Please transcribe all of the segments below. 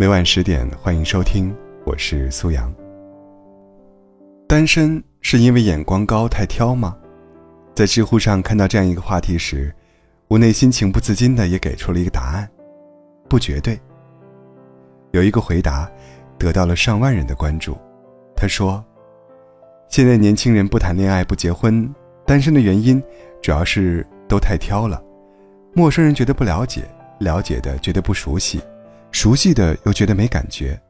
每晚十点，欢迎收听，我是苏阳。单身是因为眼光高太挑吗？在知乎上看到这样一个话题时，我内心情不自禁的也给出了一个答案：不绝对。有一个回答得到了上万人的关注。他说：“现在年轻人不谈恋爱、不结婚，单身的原因主要是都太挑了。陌生人觉得不了解，了解的觉得不熟悉。”熟悉的又觉得没感觉，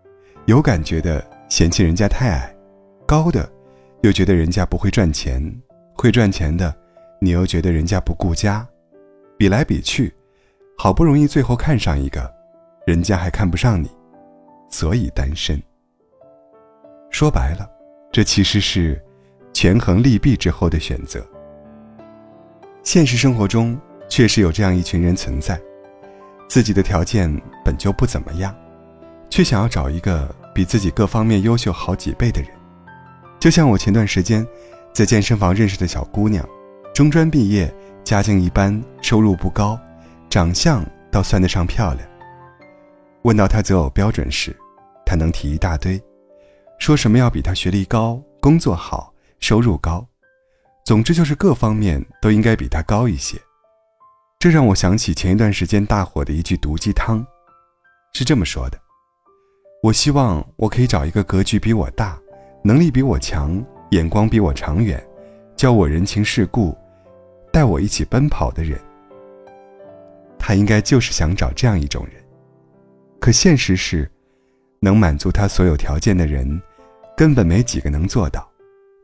有感觉的嫌弃人家太矮，高的又觉得人家不会赚钱，会赚钱的你又觉得人家不顾家，比来比去，好不容易最后看上一个，人家还看不上你，所以单身。说白了，这其实是权衡利弊之后的选择。现实生活中确实有这样一群人存在。自己的条件本就不怎么样，却想要找一个比自己各方面优秀好几倍的人。就像我前段时间在健身房认识的小姑娘，中专毕业，家境一般，收入不高，长相倒算得上漂亮。问到她择偶标准时，她能提一大堆，说什么要比她学历高、工作好、收入高，总之就是各方面都应该比她高一些。这让我想起前一段时间大火的一句毒鸡汤，是这么说的：“我希望我可以找一个格局比我大、能力比我强、眼光比我长远、教我人情世故、带我一起奔跑的人。”他应该就是想找这样一种人。可现实是，能满足他所有条件的人，根本没几个能做到。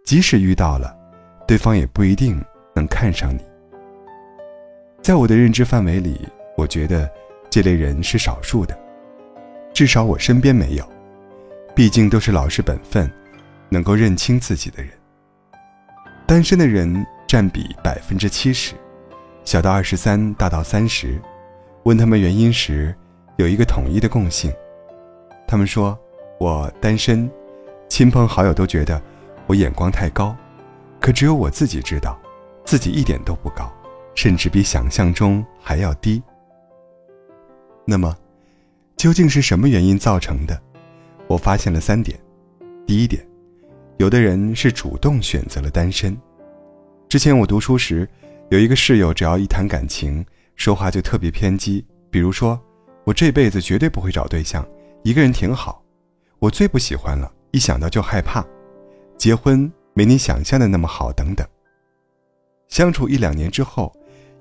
即使遇到了，对方也不一定能看上你。在我的认知范围里，我觉得这类人是少数的，至少我身边没有。毕竟都是老实本分、能够认清自己的人。单身的人占比百分之七十，小到二十三，大到三十。问他们原因时，有一个统一的共性，他们说：“我单身，亲朋好友都觉得我眼光太高，可只有我自己知道，自己一点都不高。”甚至比想象中还要低。那么，究竟是什么原因造成的？我发现了三点。第一点，有的人是主动选择了单身。之前我读书时，有一个室友，只要一谈感情，说话就特别偏激。比如说，我这辈子绝对不会找对象，一个人挺好。我最不喜欢了，一想到就害怕。结婚没你想象的那么好，等等。相处一两年之后。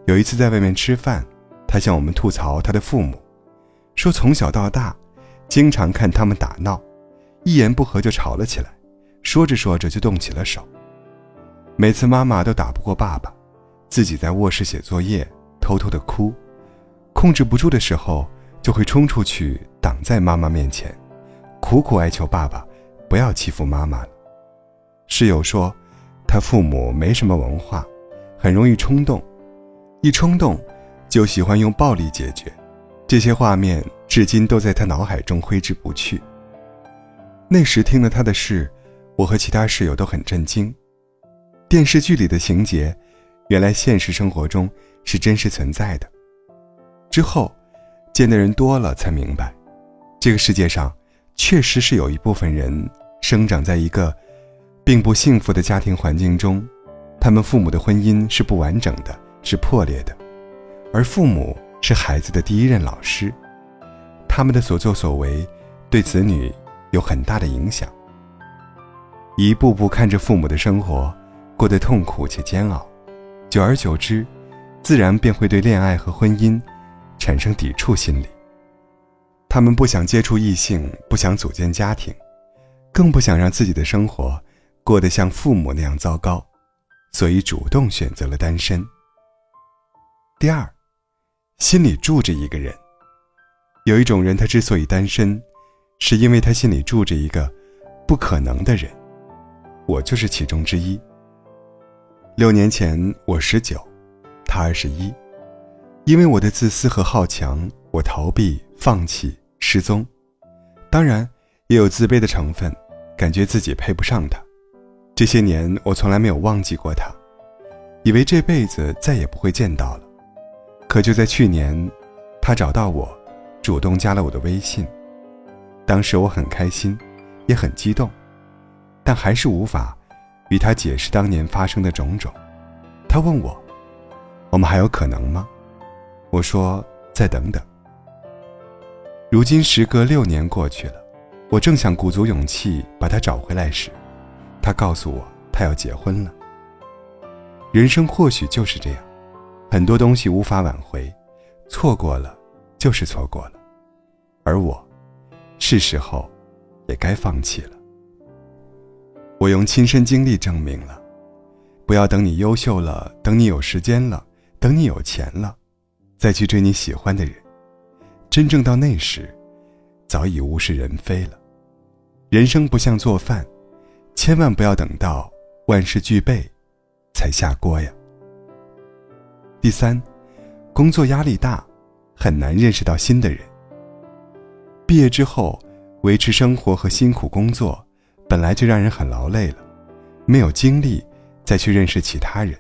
有一次在外面吃饭，他向我们吐槽他的父母，说从小到大，经常看他们打闹，一言不合就吵了起来，说着说着就动起了手。每次妈妈都打不过爸爸，自己在卧室写作业，偷偷的哭，控制不住的时候就会冲出去挡在妈妈面前，苦苦哀求爸爸不要欺负妈妈。室友说，他父母没什么文化，很容易冲动。一冲动，就喜欢用暴力解决，这些画面至今都在他脑海中挥之不去。那时听了他的事，我和其他室友都很震惊。电视剧里的情节，原来现实生活中是真实存在的。之后，见的人多了，才明白，这个世界上确实是有一部分人生长在一个并不幸福的家庭环境中，他们父母的婚姻是不完整的。是破裂的，而父母是孩子的第一任老师，他们的所作所为对子女有很大的影响。一步步看着父母的生活过得痛苦且煎熬，久而久之，自然便会对恋爱和婚姻产生抵触心理。他们不想接触异性，不想组建家庭，更不想让自己的生活过得像父母那样糟糕，所以主动选择了单身。第二，心里住着一个人。有一种人，他之所以单身，是因为他心里住着一个不可能的人。我就是其中之一。六年前，我十九，他二十一。因为我的自私和好强，我逃避、放弃、失踪。当然，也有自卑的成分，感觉自己配不上他。这些年，我从来没有忘记过他，以为这辈子再也不会见到了。可就在去年，他找到我，主动加了我的微信。当时我很开心，也很激动，但还是无法与他解释当年发生的种种。他问我：“我们还有可能吗？”我说：“再等等。”如今时隔六年过去了，我正想鼓足勇气把他找回来时，他告诉我他要结婚了。人生或许就是这样，很多东西无法挽回，错过了就是错过了，而我。是时候，也该放弃了。我用亲身经历证明了，不要等你优秀了，等你有时间了，等你有钱了，再去追你喜欢的人。真正到那时，早已物是人非了。人生不像做饭，千万不要等到万事俱备，才下锅呀。第三，工作压力大，很难认识到新的人。毕业之后，维持生活和辛苦工作，本来就让人很劳累了，没有精力再去认识其他人。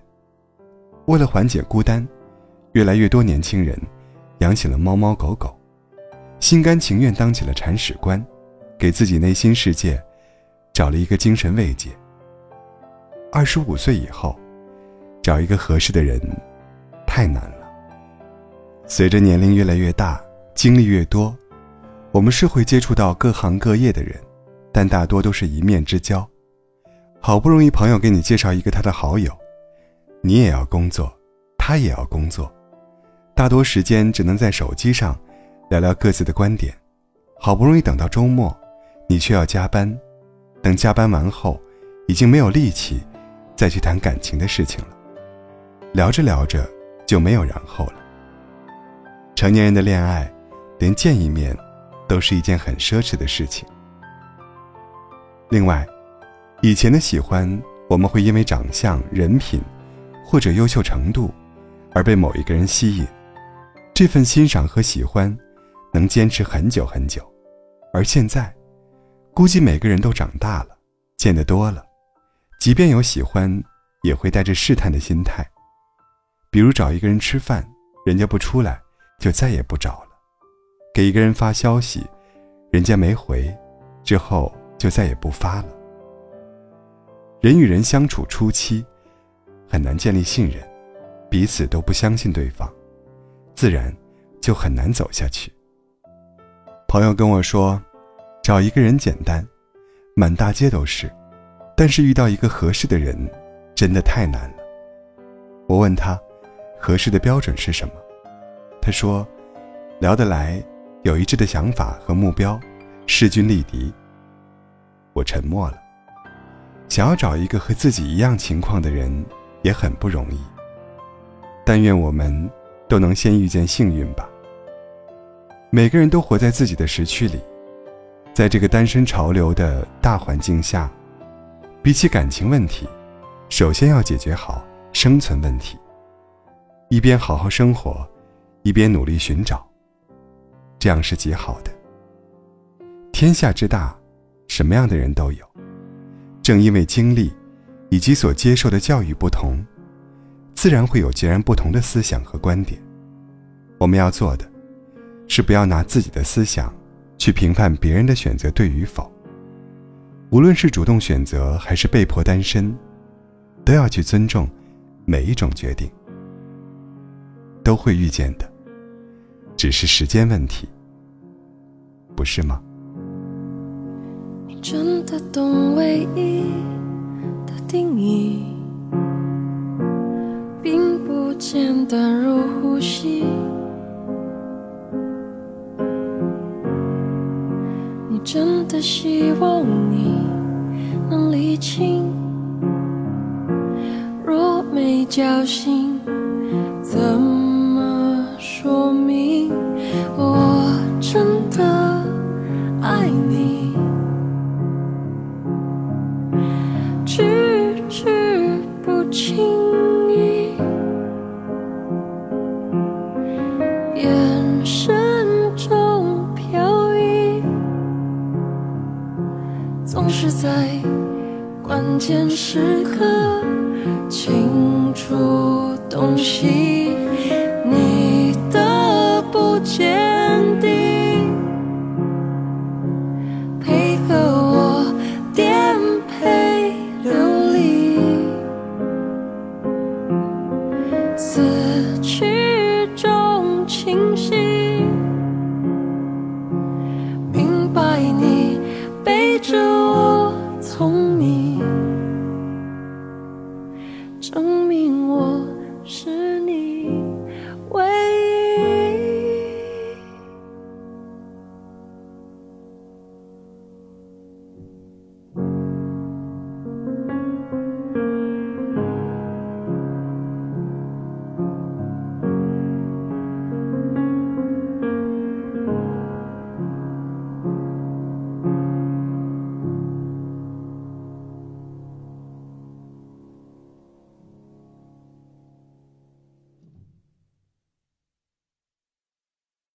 为了缓解孤单，越来越多年轻人养起了猫猫狗狗，心甘情愿当起了铲屎官，给自己内心世界找了一个精神慰藉。二十五岁以后，找一个合适的人太难了。随着年龄越来越大，经历越多。我们是会接触到各行各业的人，但大多都是一面之交。好不容易朋友给你介绍一个他的好友，你也要工作，他也要工作，大多时间只能在手机上聊聊各自的观点。好不容易等到周末，你却要加班，等加班完后，已经没有力气再去谈感情的事情了。聊着聊着就没有然后了。成年人的恋爱，连见一面。都是一件很奢侈的事情。另外，以前的喜欢，我们会因为长相、人品，或者优秀程度，而被某一个人吸引，这份欣赏和喜欢，能坚持很久很久。而现在，估计每个人都长大了，见得多了，即便有喜欢，也会带着试探的心态。比如找一个人吃饭，人家不出来，就再也不找了。给一个人发消息，人家没回，之后就再也不发了。人与人相处初期，很难建立信任，彼此都不相信对方，自然就很难走下去。朋友跟我说，找一个人简单，满大街都是，但是遇到一个合适的人，真的太难了。我问他，合适的标准是什么？他说，聊得来。有一致的想法和目标，势均力敌。我沉默了。想要找一个和自己一样情况的人，也很不容易。但愿我们都能先遇见幸运吧。每个人都活在自己的时区里，在这个单身潮流的大环境下，比起感情问题，首先要解决好生存问题。一边好好生活，一边努力寻找。这样是极好的。天下之大，什么样的人都有。正因为经历，以及所接受的教育不同，自然会有截然不同的思想和观点。我们要做的，是不要拿自己的思想去评判别人的选择对与否。无论是主动选择还是被迫单身，都要去尊重每一种决定。都会遇见的，只是时间问题。不是吗？你真的懂唯一的定义，并不简单如呼吸。你真的希望你能理清，若没侥幸，背着